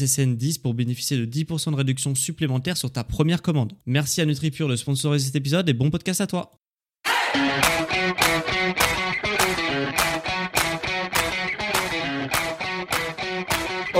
SSN10 pour bénéficier de 10% de réduction supplémentaire sur ta première commande. Merci à NutriPure de sponsoriser cet épisode et bon podcast à toi.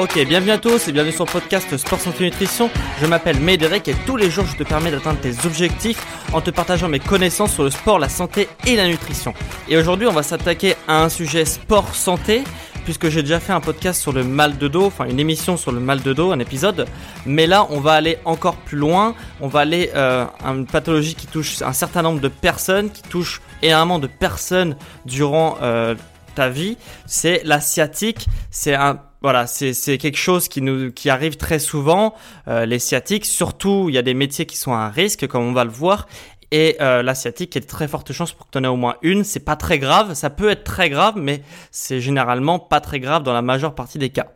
Ok, bienvenue à tous et bienvenue sur le podcast Sport Santé Nutrition. Je m'appelle Médéric et tous les jours je te permets d'atteindre tes objectifs en te partageant mes connaissances sur le sport, la santé et la nutrition. Et aujourd'hui on va s'attaquer à un sujet sport santé puisque j'ai déjà fait un podcast sur le mal de dos, enfin une émission sur le mal de dos, un épisode. Mais là, on va aller encore plus loin. On va aller euh, à une pathologie qui touche un certain nombre de personnes, qui touche énormément de personnes durant euh, ta vie. C'est la sciatique. C'est voilà, c'est quelque chose qui nous qui arrive très souvent. Euh, les sciatiques, surtout, il y a des métiers qui sont à risque, comme on va le voir, et euh, l'asiatique, il y de très fortes chances pour que tu en aies au moins une. C'est pas très grave, ça peut être très grave, mais c'est généralement pas très grave dans la majeure partie des cas.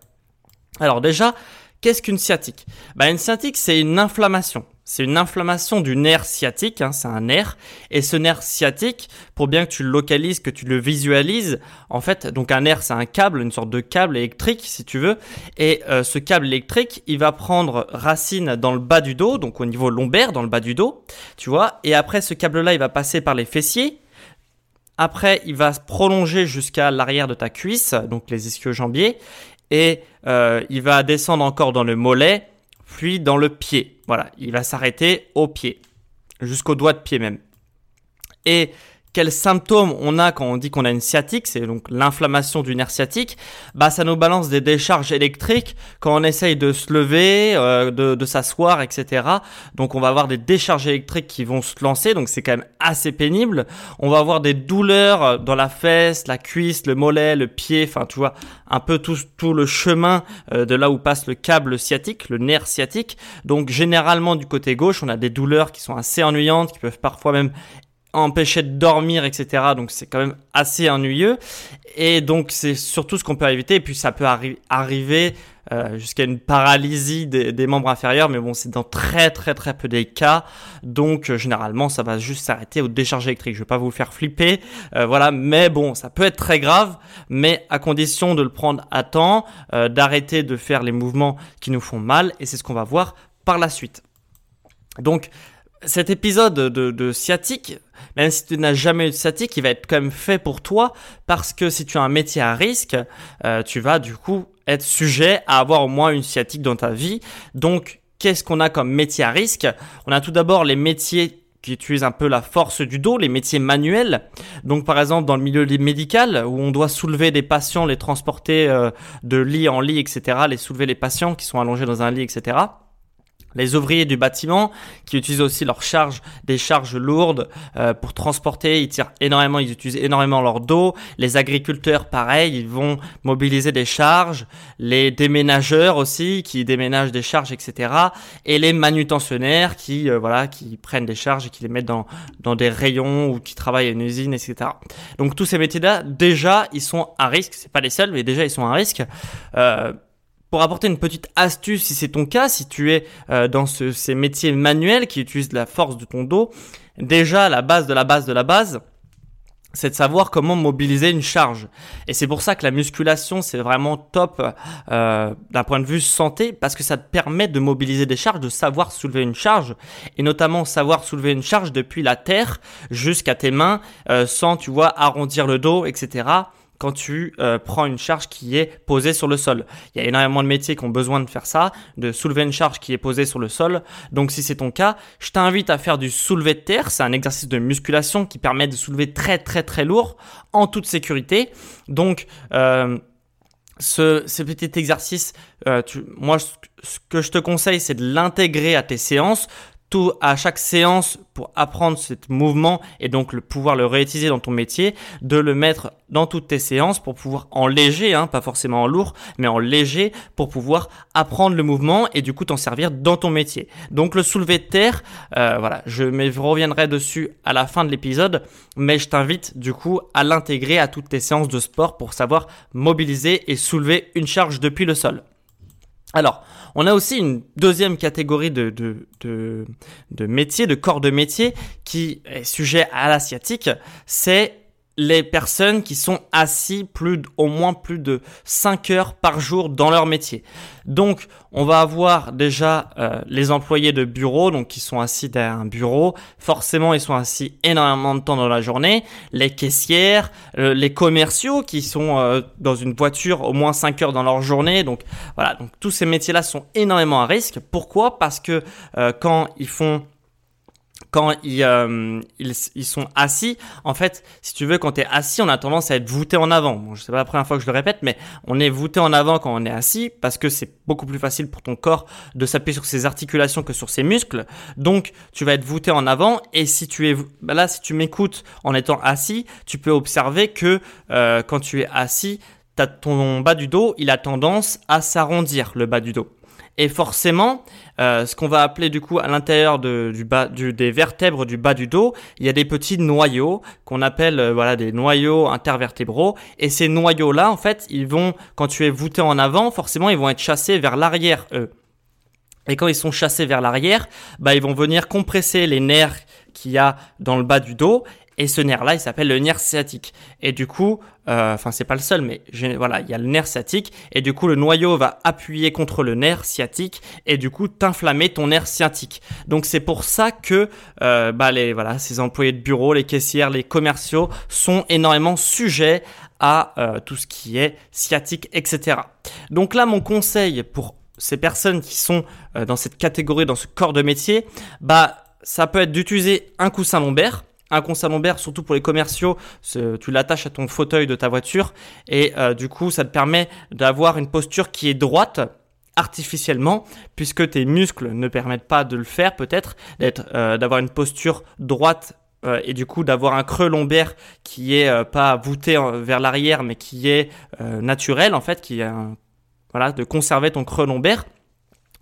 Alors déjà, qu'est-ce qu'une sciatique? Bah, Une sciatique, c'est une inflammation. C'est une inflammation du nerf sciatique, hein, c'est un nerf. Et ce nerf sciatique, pour bien que tu le localises, que tu le visualises, en fait, donc un nerf, c'est un câble, une sorte de câble électrique, si tu veux. Et euh, ce câble électrique, il va prendre racine dans le bas du dos, donc au niveau lombaire, dans le bas du dos, tu vois. Et après, ce câble-là, il va passer par les fessiers. Après, il va se prolonger jusqu'à l'arrière de ta cuisse, donc les ischio-jambiers. Et euh, il va descendre encore dans le mollet puis dans le pied. Voilà, il va s'arrêter au pied, jusqu'au doigt de pied même. Et quels symptômes on a quand on dit qu'on a une sciatique, c'est donc l'inflammation du nerf sciatique, bah ça nous balance des décharges électriques quand on essaye de se lever, euh, de, s'asseoir, etc. Donc on va avoir des décharges électriques qui vont se lancer, donc c'est quand même assez pénible. On va avoir des douleurs dans la fesse, la cuisse, le mollet, le pied, enfin tu vois, un peu tout, tout le chemin euh, de là où passe le câble sciatique, le nerf sciatique. Donc généralement du côté gauche, on a des douleurs qui sont assez ennuyantes, qui peuvent parfois même empêcher de dormir, etc. Donc c'est quand même assez ennuyeux. Et donc c'est surtout ce qu'on peut éviter. Et puis ça peut arriver euh, jusqu'à une paralysie des, membres inférieurs, mais bon c'est dans très très très peu des cas. Donc euh, généralement ça va juste s'arrêter au décharge électrique. Je vais pas vous faire flipper, euh, voilà. Mais bon ça peut être très grave, mais à condition de le prendre à temps, d'arrêter de faire les mouvements qui nous font mal. Et c'est ce qu'on va voir par la suite. Donc cet épisode de, sciatique, même si tu n'as jamais eu de sciatique, il va être quand même fait pour toi parce que si tu as un métier à risque, euh, tu vas du coup être sujet à avoir au moins une sciatique dans ta vie. Donc, qu'est-ce qu'on a comme métier à risque? On a tout d'abord les métiers qui utilisent un peu la force du dos, les métiers manuels. Donc par exemple dans le milieu médical où on doit soulever des patients, les transporter euh, de lit en lit, etc., les soulever les patients qui sont allongés dans un lit, etc. Les ouvriers du bâtiment qui utilisent aussi leurs charges, des charges lourdes euh, pour transporter, ils tirent énormément, ils utilisent énormément leur dos. Les agriculteurs, pareil, ils vont mobiliser des charges. Les déménageurs aussi qui déménagent des charges, etc. Et les manutentionnaires qui, euh, voilà, qui prennent des charges et qui les mettent dans dans des rayons ou qui travaillent à une usine, etc. Donc tous ces métiers-là, déjà, ils sont à risque. C'est pas les seuls, mais déjà ils sont à risque. Euh, pour apporter une petite astuce, si c'est ton cas, si tu es euh, dans ces métiers manuels qui utilisent la force de ton dos, déjà la base de la base de la base, c'est de savoir comment mobiliser une charge. Et c'est pour ça que la musculation, c'est vraiment top euh, d'un point de vue santé, parce que ça te permet de mobiliser des charges, de savoir soulever une charge, et notamment savoir soulever une charge depuis la terre jusqu'à tes mains, euh, sans, tu vois, arrondir le dos, etc quand tu euh, prends une charge qui est posée sur le sol. Il y a énormément de métiers qui ont besoin de faire ça, de soulever une charge qui est posée sur le sol. Donc si c'est ton cas, je t'invite à faire du soulevé de terre. C'est un exercice de musculation qui permet de soulever très très très lourd en toute sécurité. Donc euh, ce, petit exercice, euh, tu, moi, ce que je te conseille, c'est de l'intégrer à tes séances à chaque séance pour apprendre ce mouvement et donc le pouvoir le réutiliser dans ton métier, de le mettre dans toutes tes séances pour pouvoir en léger, hein, pas forcément en lourd, mais en léger pour pouvoir apprendre le mouvement et du coup t'en servir dans ton métier. Donc le soulevé de terre, euh, voilà, je reviendrai dessus à la fin de l'épisode, mais je t'invite du coup à l'intégrer à toutes tes séances de sport pour savoir mobiliser et soulever une charge depuis le sol. Alors, on a aussi une deuxième catégorie de, de, de, métiers, de corps de métier qui est sujet à l'asiatique, c'est les personnes qui sont assis plus au moins plus de 5 heures par jour dans leur métier. Donc, on va avoir déjà euh, les employés de bureau, donc qui sont assis derrière un bureau. Forcément, ils sont assis énormément de temps dans la journée. Les caissières, euh, les commerciaux qui sont euh, dans une voiture au moins 5 heures dans leur journée. Donc voilà, donc tous ces métiers-là sont énormément à risque. Pourquoi? Parce que quand ils font quand euh, ils, ils, sont assis, en fait, si tu veux, quand tu es assis, on a tendance à être voûté en avant. Bon, je sais pas la première fois que je le répète, mais on est voûté en avant quand on est assis parce que c'est beaucoup plus facile pour ton corps de s'appuyer sur ses articulations que sur ses muscles. Donc, tu vas être voûté en avant et si tu es bah là, si tu m'écoutes en étant assis, tu peux observer que euh, quand tu es assis, as ton bas du dos, il a tendance à s'arrondir, le bas du dos. Et forcément, euh, ce qu'on va appeler du coup à l'intérieur des vertèbres du bas du dos, il y a des petits noyaux qu'on appelle euh, voilà des noyaux intervertébraux. Et ces noyaux-là, en fait, ils vont, quand tu es voûté en avant, forcément, ils vont être chassés vers l'arrière, eux. Et quand ils sont chassés vers l'arrière, bah, ils vont venir compresser les nerfs qu'il y a dans le bas du dos et ce nerf-là, il s'appelle le nerf sciatique. Et du coup, euh, enfin c'est pas le seul, mais voilà, il y a le nerf sciatique. Et du coup, le noyau va appuyer contre le nerf sciatique et du coup t'inflammer ton nerf sciatique. Donc c'est pour ça que euh, bah les voilà, ces employés de bureau, les caissières, les commerciaux sont énormément sujets à euh, tout ce qui est sciatique, etc. Donc là, mon conseil pour ces personnes qui sont euh, dans cette catégorie, dans ce corps de métier, bah ça peut être d'utiliser un coussin lombaire un coussin lombaire, surtout pour les commerciaux, tu l'attaches à ton fauteuil de ta voiture et euh, du coup ça te permet d'avoir une posture qui est droite artificiellement puisque tes muscles ne permettent pas de le faire peut-être d'être euh, d'avoir une posture droite euh, et du coup d'avoir un creux lombaire qui est pas voûté vers l'arrière mais qui est naturel en fait qui est voilà de conserver ton creux lombaire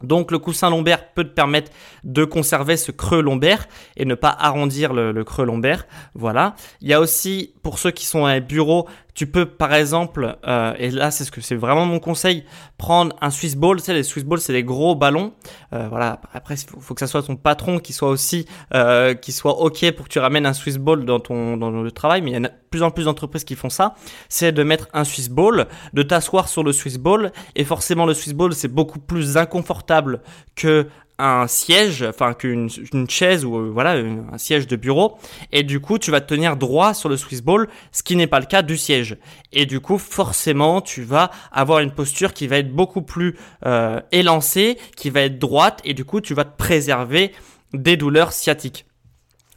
donc le coussin lombaire peut te permettre de conserver ce creux lombaire et ne pas arrondir le, creux lombaire. Voilà. Il y a aussi pour ceux qui sont à un bureau tu peux par exemple, euh, et là c'est ce que c'est vraiment mon conseil, prendre un Swiss ball. Tu sais, les Swiss balls c'est des gros ballons. Euh, voilà. Après, il faut, que ça soit ton patron qui soit aussi, euh, qui soit ok pour que tu ramènes un Swiss ball dans ton dans le travail. Mais il y a de plus en plus d'entreprises qui font ça. C'est de mettre un Swiss ball, de t'asseoir sur le Swiss ball. Et forcément, le Swiss ball c'est beaucoup plus inconfortable que un siège, enfin qu'une une chaise ou euh, voilà un siège de bureau, et du coup tu vas te tenir droit sur le Swiss Ball, ce qui n'est pas le cas du siège. Et du coup forcément tu vas avoir une posture qui va être beaucoup plus euh, élancée, qui va être droite, et du coup tu vas te préserver des douleurs sciatiques.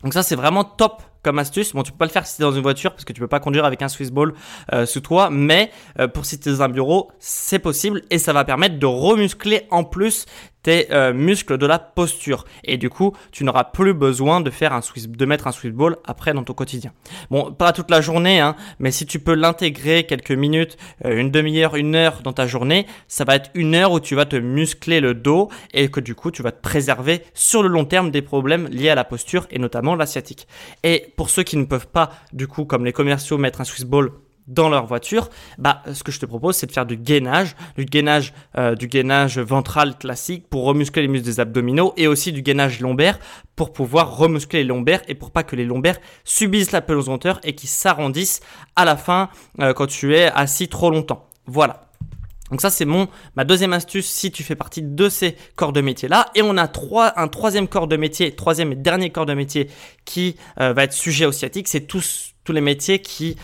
Donc ça c'est vraiment top comme astuce. Bon, tu peux pas le faire si tu es dans une voiture parce que tu peux pas conduire avec un Swiss Ball euh, sous toi, mais pour si tu es dans un bureau, c'est possible et ça va permettre de remuscler en plus tes euh, muscles de la posture. Et du coup, tu n'auras plus besoin de faire un de mettre un Swiss ball après dans ton quotidien. Bon, pas toute la journée, hein, mais si tu peux l'intégrer quelques minutes, euh, une demi-heure, une heure dans ta journée, ça va être une heure où tu vas te muscler le dos et que du coup, tu vas te préserver sur le long terme des problèmes liés à la posture et notamment l'asiatique. Et pour ceux qui ne peuvent pas, du coup, comme les commerciaux, mettre un Swiss ball dans leur voiture, bah, ce que je te propose, c'est de faire du gainage, du gainage, euh, du gainage ventral classique pour remuscler les muscles des abdominaux et aussi du gainage lombaire pour pouvoir remuscler les lombaires et pour pas que les lombaires subissent la pelosanteur et qui s'arrondissent à la fin euh, quand tu es assis trop longtemps. Voilà. Donc ça c'est mon ma deuxième astuce si tu fais partie de ces corps de métier là et on a trois un troisième corps de métier troisième et dernier corps de métier qui euh, va être sujet au sciatique c'est tous tous les métiers qui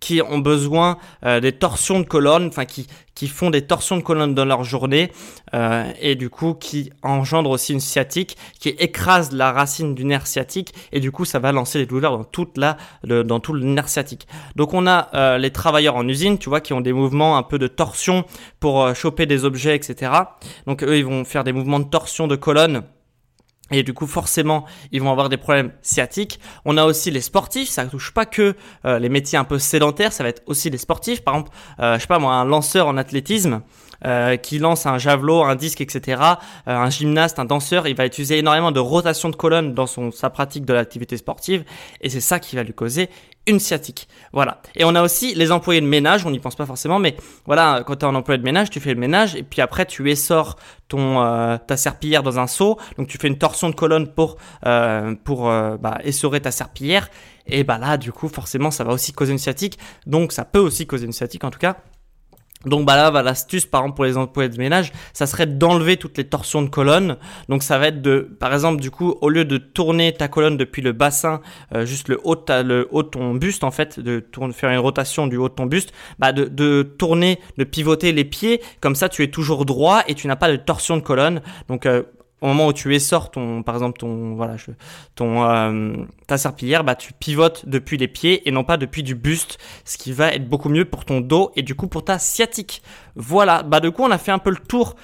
qui ont besoin euh, des torsions de colonne, enfin qui, qui font des torsions de colonne dans leur journée euh, et du coup qui engendrent aussi une sciatique qui écrase la racine du nerf sciatique et du coup ça va lancer les douleurs dans toute la dans tout le nerf sciatique. Donc on a euh, les travailleurs en usine, tu vois, qui ont des mouvements un peu de torsion pour euh, choper des objets, etc. Donc eux ils vont faire des mouvements de torsion de colonne et du coup, forcément, ils vont avoir des problèmes sciatiques. On a aussi les sportifs. Ça ne touche pas que euh, les métiers un peu sédentaires. Ça va être aussi les sportifs. Par exemple, euh, je sais pas moi, un lanceur en athlétisme euh, qui lance un javelot, un disque, etc. un gymnaste, un danseur, il va utiliser énormément de rotation de colonne dans son sa pratique de l'activité sportive. Et c'est ça qui va lui causer une sciatique. Voilà. Et on a aussi les employés de ménage, on n'y pense pas forcément, mais voilà, quand tu es un employé de ménage, tu fais le ménage et puis après tu essors ton euh, ta serpillière dans un seau, donc tu fais une torsion de colonne pour euh, pour euh, bah, essorer ta serpillière et bah là du coup forcément ça va aussi causer une sciatique, donc ça peut aussi causer une sciatique en tout cas. Donc bah là, bah, l'astuce par exemple pour les employés de ménage, ça serait d'enlever toutes les torsions de colonne. Donc ça va être de, par exemple du coup, au lieu de tourner ta colonne depuis le bassin, euh, juste le haut, de le haut de ton buste en fait, de tourner, faire une rotation du haut de ton buste, bah de, de tourner, de pivoter les pieds, comme ça tu es toujours droit et tu n'as pas de torsion de colonne. Donc euh, au moment où tu essors ton, par exemple ton, voilà, ton, euh, ta serpillière, bah tu pivotes depuis les pieds et non pas depuis du buste, ce qui va être beaucoup mieux pour ton dos et du coup pour ta sciatique. Voilà, bah du coup on a fait un peu le tour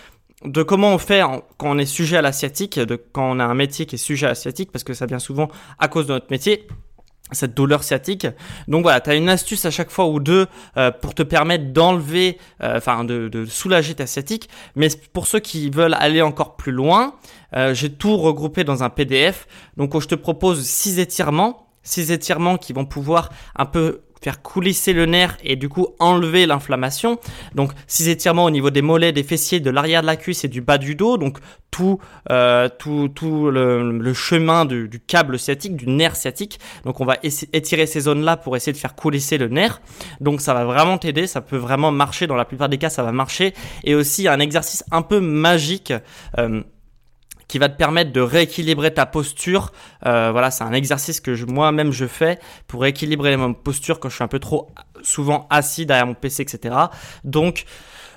de comment on fait quand on est sujet à la sciatique, de quand on a un métier qui est sujet à la sciatique, parce que ça vient souvent à cause de notre métier cette douleur sciatique. Donc voilà, tu une astuce à chaque fois ou deux euh, pour te permettre d'enlever, euh, enfin de, soulager ta sciatique. Mais pour ceux qui veulent aller encore plus loin, euh, j'ai tout regroupé dans un PDF. Donc je te propose six étirements, six étirements qui vont pouvoir un peu faire coulisser le nerf et du coup enlever l'inflammation. Donc six étirements au niveau des mollets, des fessiers, de l'arrière de la cuisse et du bas du dos. Donc tout, euh, tout, tout le, chemin du, du, câble sciatique, du nerf sciatique. Donc on va étirer ces zones-là pour essayer de faire coulisser le nerf. Donc ça va vraiment t'aider, ça peut vraiment marcher. Dans la plupart des cas, ça va marcher. Et aussi un exercice un peu magique. Euh, qui va te permettre de rééquilibrer ta posture. Euh, voilà, c'est un exercice que moi-même je fais pour rééquilibrer ma posture quand je suis un peu trop souvent assis derrière mon PC, etc. Donc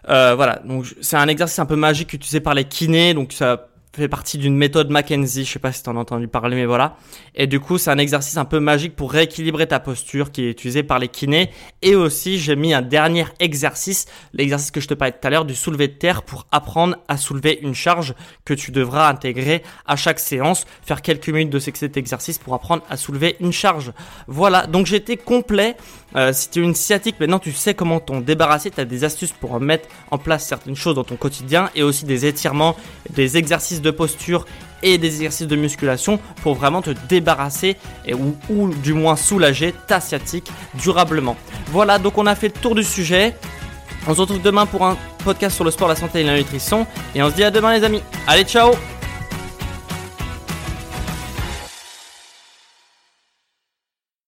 euh, voilà, donc c'est un exercice un peu magique utilisé par les kinés, donc ça fait partie d'une méthode Mackenzie, je sais pas si tu en as entendu parler, mais voilà. Et du coup, c'est un exercice un peu magique pour rééquilibrer ta posture qui est utilisé par les kinés. Et aussi, j'ai mis un dernier exercice, l'exercice que je te parlais tout à l'heure du soulevé de terre pour apprendre à soulever une charge que tu devras intégrer à chaque séance, faire quelques minutes de cet exercice pour apprendre à soulever une charge. Voilà, donc j'étais complet. Euh, si tu es une sciatique, maintenant tu sais comment t'en débarrasser, tu as des astuces pour mettre en place certaines choses dans ton quotidien et aussi des étirements, des exercices de posture et des exercices de musculation pour vraiment te débarrasser et, ou, ou du moins soulager ta sciatique durablement. Voilà, donc on a fait le tour du sujet. On se retrouve demain pour un podcast sur le sport, la santé et la nutrition. Et on se dit à demain les amis. Allez, ciao